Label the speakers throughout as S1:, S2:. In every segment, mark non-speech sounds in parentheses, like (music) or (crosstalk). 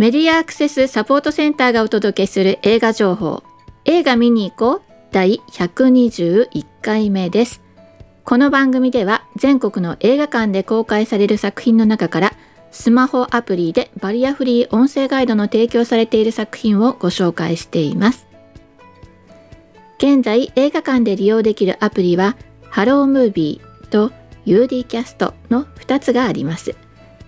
S1: メディアアクセスサポートセンターがお届けする映画情報。映画見に行こう第121回目です。この番組では全国の映画館で公開される作品の中からスマホアプリでバリアフリー音声ガイドの提供されている作品をご紹介しています。現在映画館で利用できるアプリはハロームービーと UD キャストの2つがあります。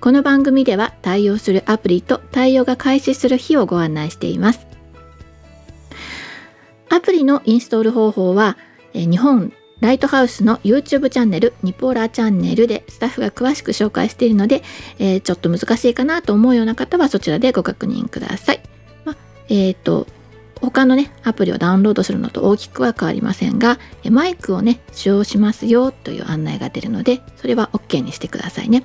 S1: この番組では対応するアプリと対応が開始する日をご案内していますアプリのインストール方法は日本ライトハウスの YouTube チャンネルニポラチャンネルでスタッフが詳しく紹介しているので、えー、ちょっと難しいかなと思うような方はそちらでご確認ください。まえっ、ー、と他のねアプリをダウンロードするのと大きくは変わりませんがマイクをね使用しますよという案内が出るのでそれは OK にしてくださいね。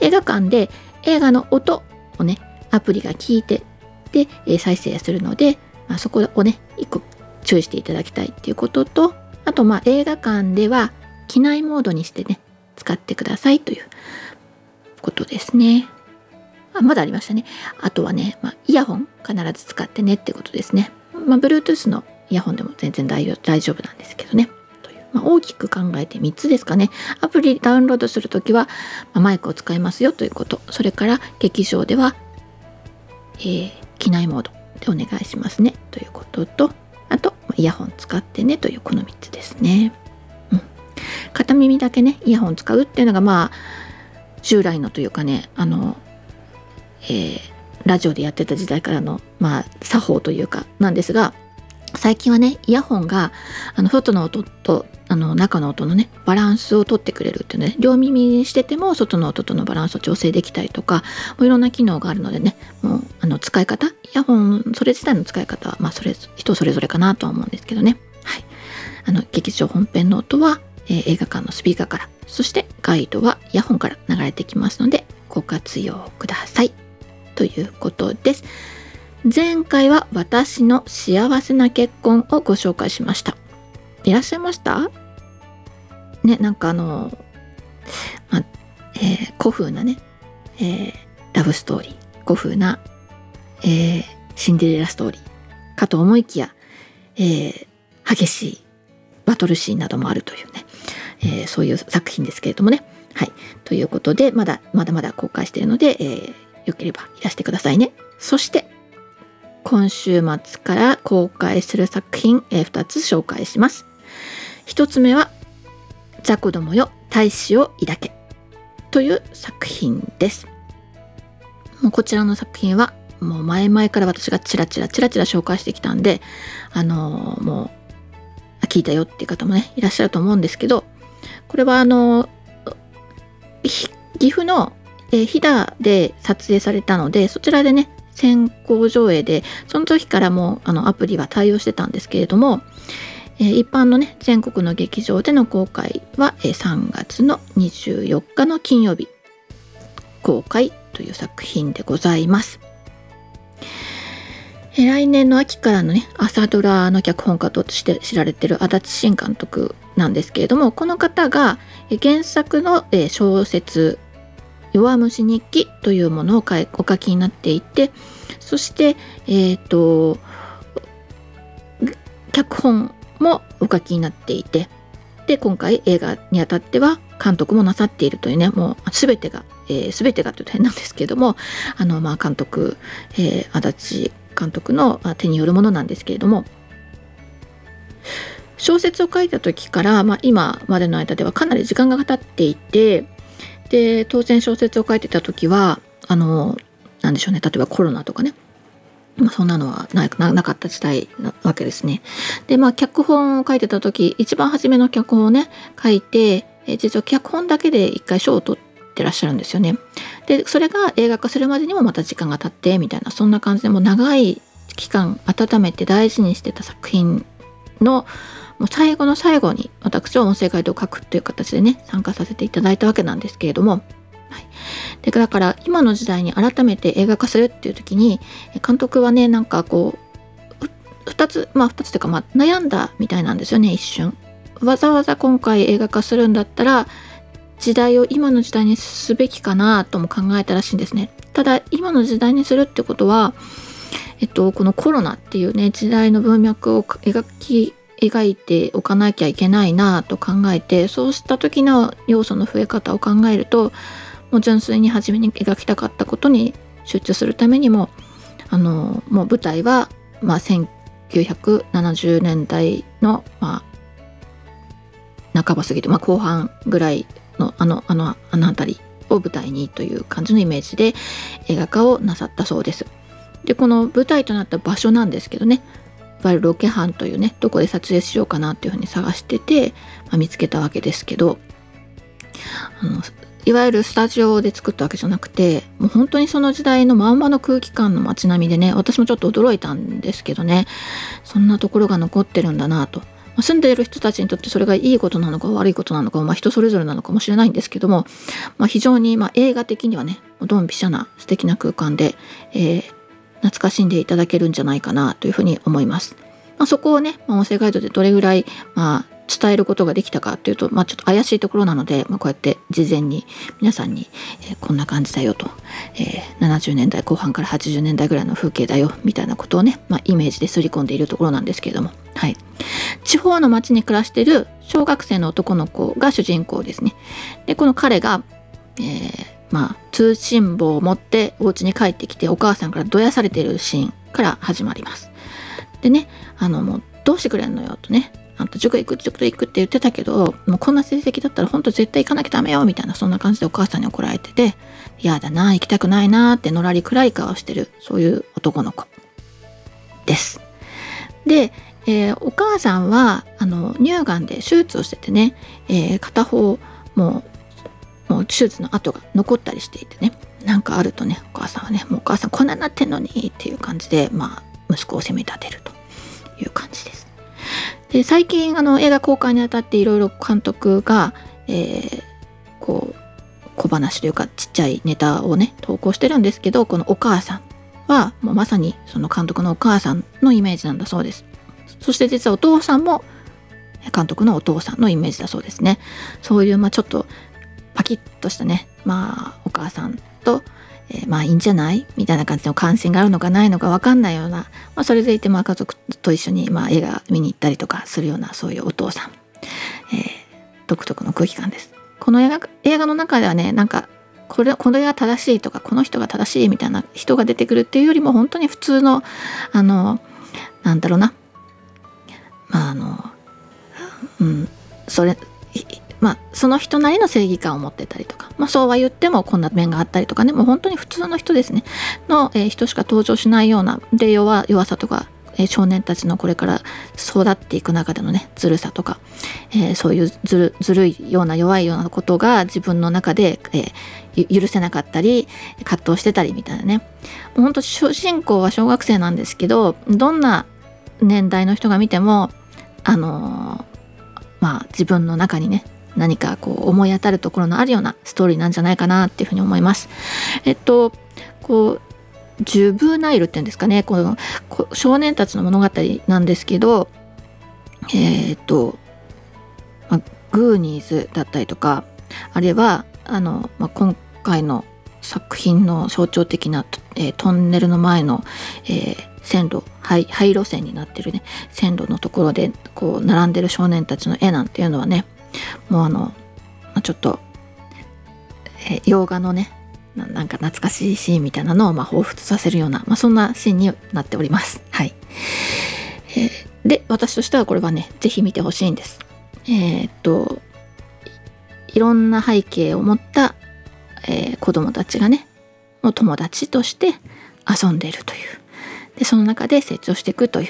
S1: 映画館で映画の音をねアプリが聞いてで、え再生するので、まあ、そこをね一個注意していただきたいっていうこととあとまあ映画館では機内モードにしてね使ってくださいということですね。あまだありましたね。あとはね、まあ、イヤホン必ず使ってねってことですね。まあ、Bluetooth のイヤホンでも全然大丈夫なんですけどね。まあ、大きく考えて3つですかね。アプリダウンロードする時は、まあ、マイクを使いますよということ。それから劇場では、えー、機内モードでお願いしますねということとあとイヤホン使ってねというこの3つですね、うん、片耳だけねイヤホン使うっていうのがまあ従来のというかねあの、えー、ラジオでやってた時代からのまあ作法というかなんですが最近はねイヤホンがあの外の音とあの中の音のねバランスをとってくれるっていうね両耳にしてても外の音とのバランスを調整できたりとかもういろんな機能があるのでねもうあの使い方イヤホンそれ自体の使い方はまあそれ人それぞれかなとは思うんですけどね。はい。あの劇場本編の音は、えー、映画館のスピーカーからそしてガイドはイヤホンから流れてきますのでご活用ください。ということです。前回は私の幸せな結婚をご紹介しましたいらっしゃいました？ね、なんかあの、まえー、古風なね、えー、ラブストーリー、古風な、えー、シンデレラストーリーかと思いきや、え、激しいバトルシーンなどもあるというね、え、そういう作品ですけれどもね。はい。ということで、まだまだまだ公開しているので、えー、よければいらしてくださいね。そして、今週末から公開する作品、え、2つ紹介します。一つ目は「雑魚どもよ大使を抱け」という作品です。もうこちらの作品はもう前々から私がチラチラチラチラ紹介してきたんであのー、もう聞いたよっていう方もねいらっしゃると思うんですけどこれはあの岐阜の、えー、飛騨で撮影されたのでそちらでね先行上映でその時からもうあのアプリは対応してたんですけれどもえー、一般のね全国の劇場での公開は、えー、3月の24日の金曜日公開という作品でございます。えー、来年の秋からのね朝ドラの脚本家として知られてる足立新監督なんですけれどもこの方が原作の小説「弱虫日記」というものをお書きになっていてそしてえっ、ー、と脚本もお書きになっていてで今回映画にあたっては監督もなさっているというねもう全てが、えー、全てがというと変なんですけれどもあの、まあ、監督、えー、足立監督の手によるものなんですけれども小説を書いた時から、まあ、今までの間ではかなり時間が経っていてで当然小説を書いてた時はあのなんでしょうね例えばコロナとかねま、そんなのはなかった時代なわけですね。でまあ脚本を書いてた時一番初めの脚本をね書いて実は脚本だけで一回賞を取ってらっしゃるんですよね。でそれが映画化するまでにもまた時間が経ってみたいなそんな感じでもう長い期間温めて大事にしてた作品のもう最後の最後に私は音声ガイドを書くっていう形でね参加させていただいたわけなんですけれどもはい、でだから今の時代に改めて映画化するっていう時に監督はねなんかこう2つまあ2つというか、まあ、悩んだみたいなんですよね一瞬。わざわざ今回映画化するんだったら時代を今の時代にすべきかなとも考えたらしいんですね。ただ今の時代にするってことは、えっと、このコロナっていうね時代の文脈を描き描いておかなきゃいけないなと考えてそうした時の要素の増え方を考えるともう純粋に初めに描きたかったことに集中するためにもあのもう舞台は、まあ、1970年代の、まあ、半ば過ぎて、まあ、後半ぐらいのあのあのあの辺りを舞台にという感じのイメージで映画化をなさったそうです。でこの舞台となった場所なんですけどねいわゆるロケハンというねどこで撮影しようかなっていうふうに探してて、まあ、見つけたわけですけどあのいわゆるスタジオで作ったわけじゃなくてもう本当にその時代のまんまの空気感の街並みでね私もちょっと驚いたんですけどねそんなところが残ってるんだなと。住んでいる人たちにとってそれがいいことなのか悪いことなのか、まあ、人それぞれなのかもしれないんですけども、まあ、非常にま映画的にはねドンピシャな素敵な空間で、えー、懐かしんでいただけるんじゃないかなというふうに思います。まあ、そこをね、音声ガイドでどれぐらい、まあ、伝えることができたかっていうと、まあ、ちょっと怪しいところなので、まあ、こうやって事前に皆さんに、えー、こんな感じだよと、えー、70年代後半から80年代ぐらいの風景だよみたいなことをね、まあ、イメージですり込んでいるところなんですけれども、はい、地方の町に暮らしている小学生の男の子が主人公ですね。でこの彼が、えーまあ、通信簿を持ってお家に帰ってきてお母さんからどやされてるシーンから始まります。でねあのもうどうしてくれんのよとねあんた塾行く塾行くって言ってたけどもうこんな成績だったら本当絶対行かなきゃダメよみたいなそんな感じでお母さんに怒られてて嫌だな行きたくないなってのらり暗い顔してるそういう男の子です。で、えー、お母さんはあの乳がんで手術をしててね、えー、片方もうもう手術の跡が残ったりしていてねなんかあるとねお母さんはねもうお母さんこんなになってんのにっていう感じでまあ息子を責め立てるという感じです。で最近あの映画公開にあたっていろいろ監督が、えー、こう小話というかちっちゃいネタをね投稿してるんですけどこのお母さんはもうまさにその監督のお母さんのイメージなんだそうです。そして実はお父さんも監督のお父さんのイメージだそうですね。そういうまあちょっとキッとしたね。まあお母さんとえー、まあいいんじゃないみたいな感じの関心があるのかないのか分かんないような、まあ、それでいてまあ家族と一緒にまあ映画見に行ったりとかするようなそういうお父さん、えー、独特の空気感です。この映画映画の中ではねなんかこれこれが正しいとかこの人が正しいみたいな人が出てくるっていうよりも本当に普通のあのなんだろうな。まああのうんそれまあ、その人なりの正義感を持ってたりとか、まあ、そうは言ってもこんな面があったりとかねもう本当に普通の人ですね。の、えー、人しか登場しないようなで弱弱さとか、えー、少年たちのこれから育っていく中でのねずるさとか、えー、そういうずるずるいような弱いようなことが自分の中で、え許せなかったり葛藤してたりみたいなね。もう本当主人公は小学生なんですけどどんな年代の人が見てもあのまあ自分の中にね何かこう思い当たるところのあるようなストーリーなんじゃないかなっていうふうに思います。えっとこうジュブナイルっていうんですかねこの少年たちの物語なんですけどえー、っと、まあ、グーニーズだったりとかあるいはあの、まあ、今回の作品の象徴的な、えー、トンネルの前の、えー、線路廃廃路線になってるね線路のところでこう並んでる少年たちの絵なんていうのはねもうあのちょっと、え、洋画のねなんか懐かしいシーンみたいなのをまあ彷彿させるような、まあ、そんなシーンになっております。はい。えー、で、私としてはこれはね、是非見てほしいんです。えー、っと、いろんな背景を持った、えー、子供たちがね、もう友達として遊んでいるという。で、その中で成長していくとい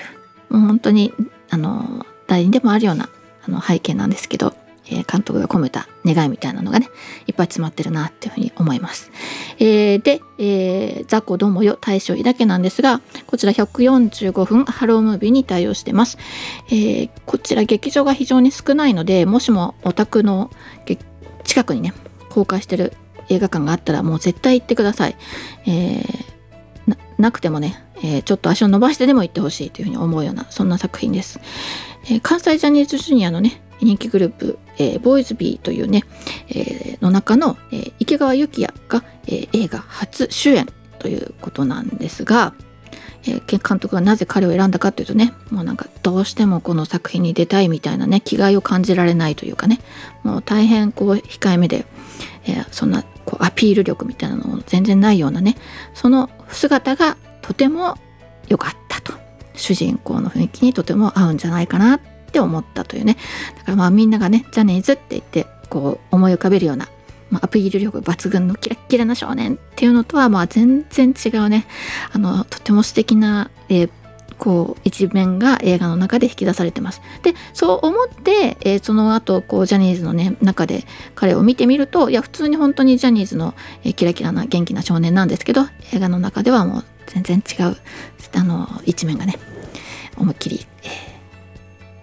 S1: う、もう本当に、あの、誰にでもあるようなあの背景なんですけど、え、監督が込めた願いみたいなのがねいっぱい詰まってるなっていうふうに思います。えー、で、えー、雑魚どもよ大将だけなんですがこちら145分ハロームービーに対応してます。えー、こちら劇場が非常に少ないのでもしもお宅の近くにね公開してる映画館があったらもう絶対行ってください。えー、なくてもね、え、ちょっと足を伸ばしてでも行ってほしいというふうに思うようなそんな作品です。え、関西ジャニーズジュニアのね人気グループ、えー、ボーイズビーというね、えー、の中の、えー、池川幸也が、えー、映画初主演ということなんですが、えー、監督がなぜ彼を選んだかというとねもうなんかどうしてもこの作品に出たいみたいなね気概を感じられないというかねもう大変こう控えめで、えー、そんなこうアピール力みたいなのも全然ないようなねその姿がとても良かったと。主人公の雰囲気にとても合うんじゃないかなって思ったというねだからまあみんながねジャニーズって言ってこう思い浮かべるような、まあ、アピール力抜群のキラッキラな少年っていうのとはまあ全然違うねあのとても素敵な、えー、こう一面が映画の中で引き出されてます。でそう思って、えー、その後こうジャニーズのね中で彼を見てみるといや普通に本当にジャニーズの、えー、キラキラな元気な少年なんですけど映画の中ではもう全然違うあの一面がね思いっきり、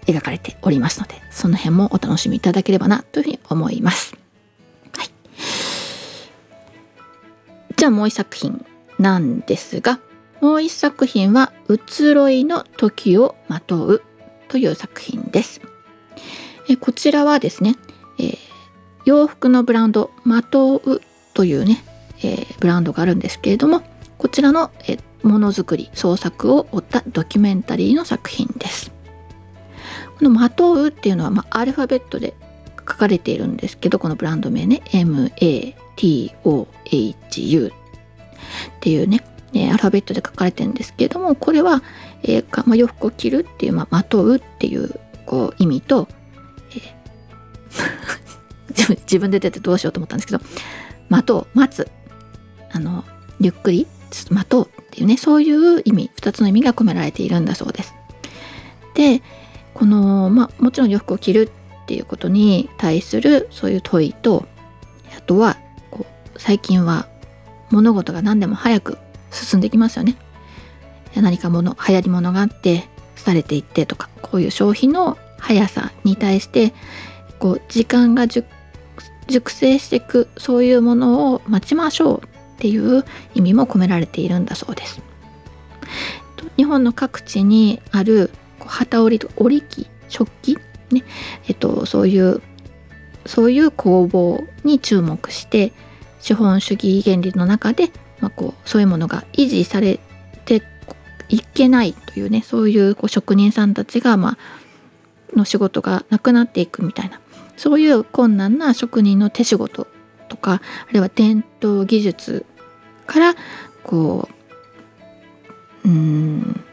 S1: 描かれておりますのでその辺もお楽しみいただければなというふうに思います。はい、じゃあもう一作品なんですがもう一作品は「移ろいの時をまとう」という作品です。えこちらはですね、えー、洋服のブランド「まとう」というね、えー、ブランドがあるんですけれどもこちらの、えものづくり創作を追ったドキュメンタリーの作品です。この「まとう」っていうのは、まあ、アルファベットで書かれているんですけどこのブランド名ね MATOHU っていうね、アルファベットで書かれてるんですけれどもこれは、えーまあ、洋服を着るっていう、まあ、まとうっていうこう意味と、えー、(laughs) 自分で出てどうしようと思ったんですけどまとう待つあのゆっくり待とうっていうねそういう意味2つの意味が込められているんだそうです。でこの、まあ、もちろん洋服を着るっていうことに対するそういう問いとあとはこう最近は物事が何でも早く進んできますよね。何かもの流行り物があって廃れていってとかこういう消費の速さに対してこう時間が熟成していくそういうものを待ちましょうっていう意味も込められているんだそうです。日本の各地にある旗織りと織り機食器ね。えっとそういうそういう工房に注目して資本主義原理の中でまあ、こうそういうものが維持されていけないというねそういうこう職人さんたちが、まあの仕事がなくなっていくみたいな。そういう困難な職人の手仕事とかあるいは伝統技術からこううん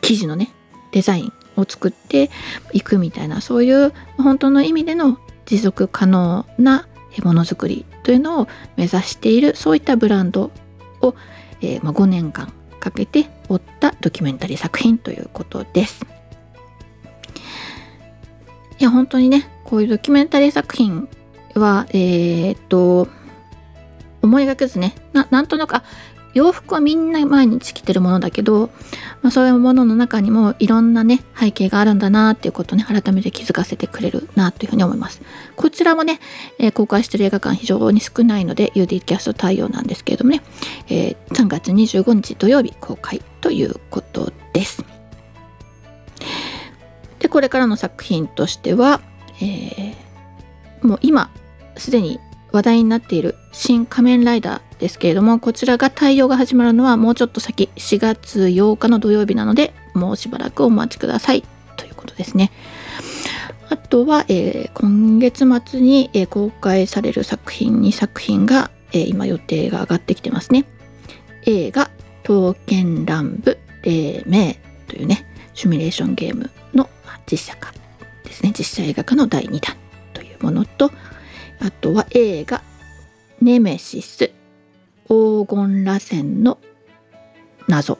S1: 生地のねデザインを作っていくみたいなそういう本当の意味での持続可能なものづくりというのを目指しているそういったブランドを、えー、まあ、5年間かけて追ったドキュメンタリー作品ということです。いや本当にねこういうドキュメンタリー作品はえー、っと思いがけずねなんとなくあ洋服はみんな毎日着てるものだけど、まあ、そういうものの中にもいろんなね背景があるんだなっていうことをね改めて気づかせてくれるなというふうに思います。こちらもね、えー、公開してる映画館非常に少ないので UD キャスト対応なんですけれどもね、えー、3月25日土曜日公開ということです。でこれからの作品としては、えー、もう今すでに話題になっている「新仮面ライダー」ですけれどもこちらが対応が始まるのはもうちょっと先4月8日の土曜日なのでもうしばらくお待ちくださいということですね。あとは、えー、今月末に、えー、公開される作品2作品が、えー、今予定が上がってきてますね。映画「刀剣乱舞黎明」というねシミュレーションゲームの実写化ですね実写映画化の第2弾というものとあとは映画「ネメシス黄金螺旋の謎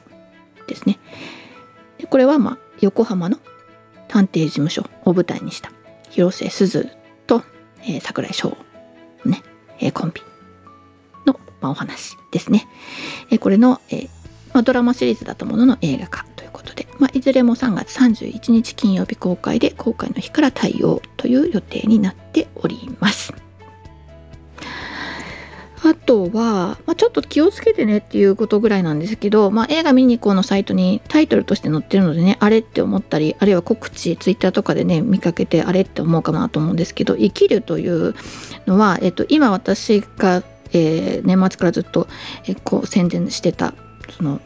S1: ですね。でこれはまあ横浜の探偵事務所を舞台にした広瀬すずと、えー、桜井翔ね、えー、コンビの、まあ、お話ですね。えー、これの、えーまあ、ドラマシリーズだったものの映画化ということで、まあ、いずれも3月31日金曜日公開で公開の日から対応という予定になっております。あとは、まあ、ちょっと気をつけてねっていうことぐらいなんですけど、まあ、映画見に行こうのサイトにタイトルとして載ってるのでねあれって思ったりあるいは告知ツイッターとかでね見かけてあれって思うかなと思うんですけど生きるというのは、えっと、今私が、えー、年末からずっと、えこう宣伝してたその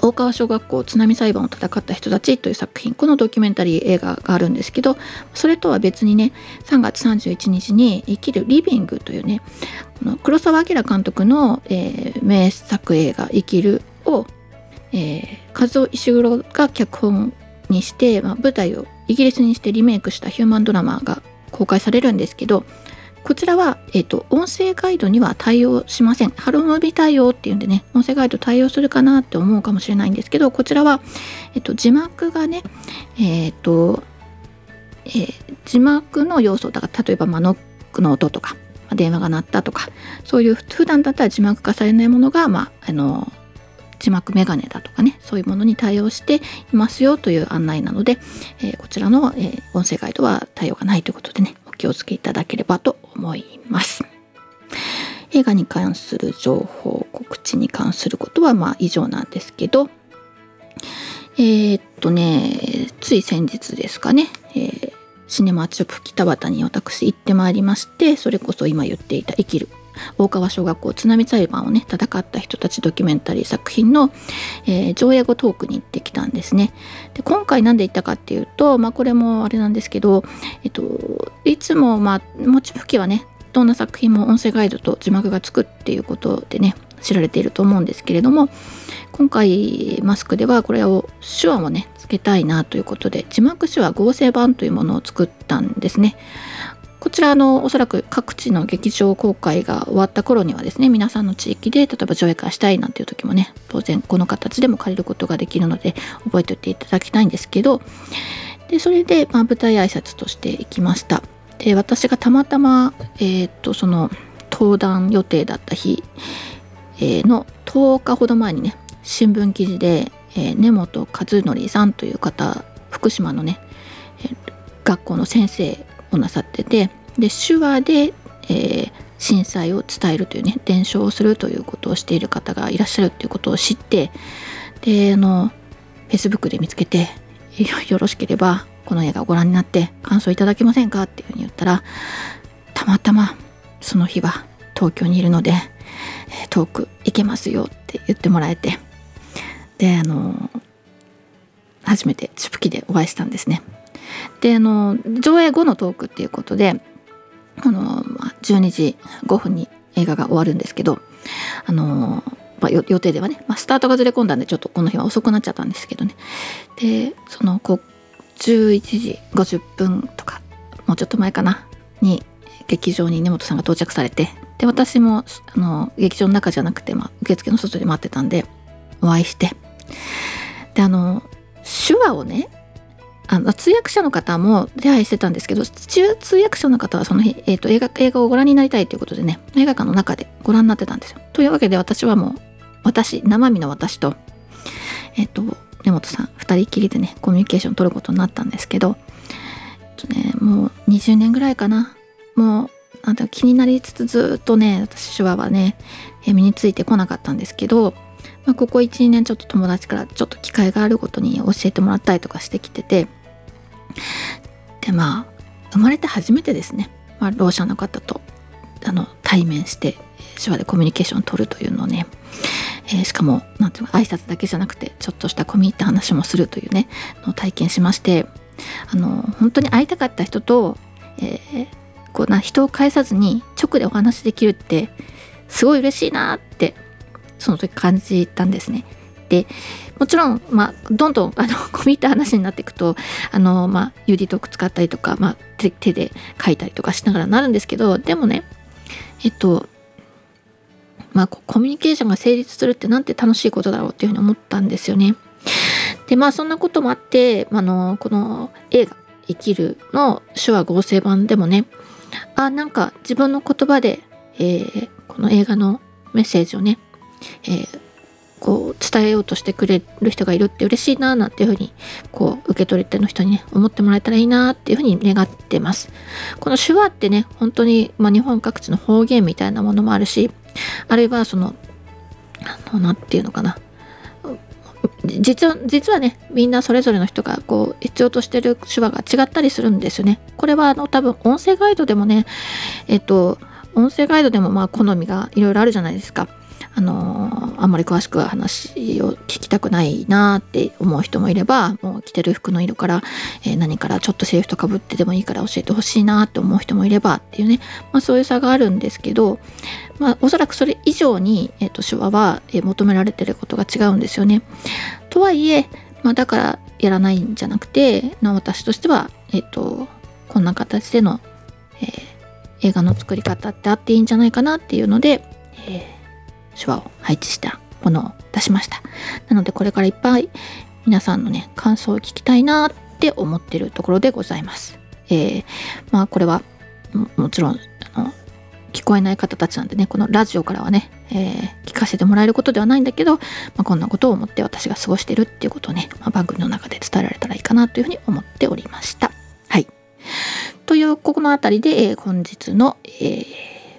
S1: 大川小学校津波裁判を戦った人たちという作品このドキュメンタリー映画があるんですけどそれとは別にね3月31日に「生きるリビング」というねこの黒澤明監督の、えー、名作映画「生きるを」えー、和夫石黒が脚本にして、まあ、舞台をイギリスにしてリメイクしたヒューマンドラマが公開されるんですけどこちらは、えっ、ー、と、音声ガイドには対応しません。ハロームビ対応っていうんでね、音声ガイド対応するかなって思うかもしれないんですけど、こちらは、えっ、ー、と、字幕がね、えっ、ー、と、えー、字幕の要素だから例えば、ま、ノックの音とか、ま、電話が鳴ったとかそういう普段だったら字幕化されないものが、まあ、あの字幕メガネだとかねそういうものに対応していますよという案内なので、えー、こちらの、えー、音声ガイドは対応がないということでね気をつけいただければと思います。映画に関する情報告知に関することはまあ以上なんですけどえー、っとねつい先日ですかね、えー、シネマチョップ北畑に私行ってまいりましてそれこそ今言っていた「生きる」大川小学校津波裁判をね戦った人たちドキュメンタリー作品の、えー、上映後トークに行ってきたんですね。で今回何で行ったかっていうと、まあ、これもあれなんですけど、えっと、いつも、まあ、持ち吹きはねどんな作品も音声ガイドと字幕がつくっていうことでね知られていると思うんですけれども今回マスクではこれを手話をねつけたいなということで字幕手話合成版というものを作ったんですね。こちらのおそらく各地の劇場公開が終わった頃にはですね皆さんの地域で例えば上映会したいなんていう時もね当然この形でも借りることができるので覚えておいていただきたいんですけどでそれで、まあ、舞台挨拶として行きました。で私がたまたま、えー、っとその登壇予定だった日、えー、の10日ほど前にね新聞記事で、えー、根本和則さんという方福島のね、えー、学校の先生をなさっててで手話で、えー、震災を伝えるというね伝承をするということをしている方がいらっしゃるということを知ってであの Facebook で見つけてよろしければこの映画をご覧になって感想いただけませんかっていうふうに言ったらたまたまその日は東京にいるので遠く行けますよって言ってもらえてであの初めてチュプキでお会いしたんですね。であの上映後のトークっていうことであの12時5分に映画が終わるんですけどあの、まあ、予定ではね、まあ、スタートがずれ込んだんでちょっとこの日は遅くなっちゃったんですけどね。でそのこ11時50分とかもうちょっと前かなに劇場に根本さんが到着されてで私もあの劇場の中じゃなくて、まあ、受付の外で待ってたんでお会いして。であの手話をねあの通訳者の方も手配してたんですけど通訳者の方はその日、えーと、映画映画をご覧になりたいということでね映画館の中でご覧になってたんですよ。というわけで私はもう私生身の私とえっ、ー、と根本さん2人きりでねコミュニケーション取ることになったんですけど、えっとね、もう20年ぐらいかなもうなんて気になりつつずっとね私手話はね身についてこなかったんですけどまあ、ここ12年ちょっと友達からちょっと機会があるごとに教えてもらったりとかしてきててでまあ生まれて初めてですね、まあ、ろう者の方とあの対面して手話でコミュニケーションを取るというのをね、えー、しかも何ていうか挨拶だけじゃなくてちょっとした込み入った話もするというねのを体験しましてあの本当に会いたかった人と、えー、こうな人を介さずに直でお話できるってすごい嬉しいなってその時感じたんですね。でもちろん、まあ、どんどんあの (laughs) 込み入った話になっていくとあの、まあ、ユーディトーク使ったりとか、まあ、手で書いたりとかしながらなるんですけどでもねえっとまあコミュニケーションが成立するってなんて楽しいことだろうっていうふうに思ったんですよね。でまあそんなこともあってあのこの映画「生きる」の手話合成版でもねあなんか自分の言葉で、えー、この映画のメッセージをね、えー、こう伝えようとしてくれる人がいるって嬉しいななんていうふうにこう受け取り手の人にね思ってもらえたらいいなっていうふうに願ってますこの手話ってね本当に、まあ、日本各地の方言みたいなものもあるしあるいはその何て言うのかな実は実はねみんなそれぞれの人がこう必要としてる手話が違ったりするんですよね。これはあの多分音声ガイドでもねえっと音声ガイドでもまあ好みがいろいろあるじゃないですか。あのあんまり詳しく話を聞きたくないなって思う人もいればもう着てる服の色から、えー、何からちょっとセリフとかぶってでもいいから教えてほしいなって思う人もいればっていうね、まあ、そういう差があるんですけど、まあ、おそらくそれ以上に、えーと、手話は、えー、求められてることが違うんですよね。とはいえ、まあ、だからやらないんじゃなくて、まあ、私としては、えーと、こんな形での、えー、映画の作り方ってあっていいんじゃないかなっていうので、えー手話を配置したものを出しました。なのでこれからいっぱい皆さんのね感想を聞きたいなって思ってるところでございます。えー、まあこれはもちろんあの聞こえない方たちなんでねこのラジオからはね、えー、聞かせてもらえることではないんだけど、まあ、こんなことを思って私が過ごしてるっていうことをね、まあ、番組の中で伝えられたらいいかなというふうに思っておりました。はい。というここの辺りで、えー、本日の、え、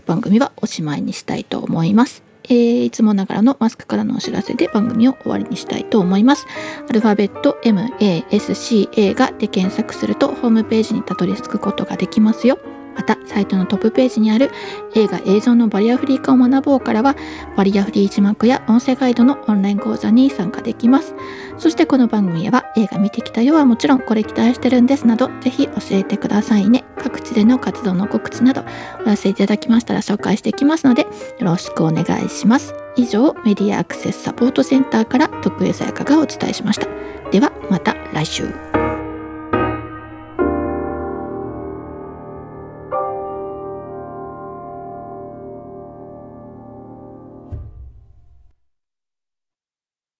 S1: 番組はおしまいにしたいと思います。えー、いつもながらのマスクからのお知らせで番組を終わりにしたいと思います。アルファベット MASCA がで検索するとホームページにたどり着くことができますよ。またサイトのトップページにある映画映像のバリアフリー化を学ぼうからはバリアフリー字幕や音声ガイドのオンライン講座に参加できます。そしてこの番組では映画見てきたよはもちろんこれ期待してるんですなどぜひ教えてくださいね。各地での活動の告知などお寄せいただきましたら紹介していきますのでよろしくお願いします。以上メディアアクセスサポートセンターから徳江さやかがお伝えしました。ではまた来週。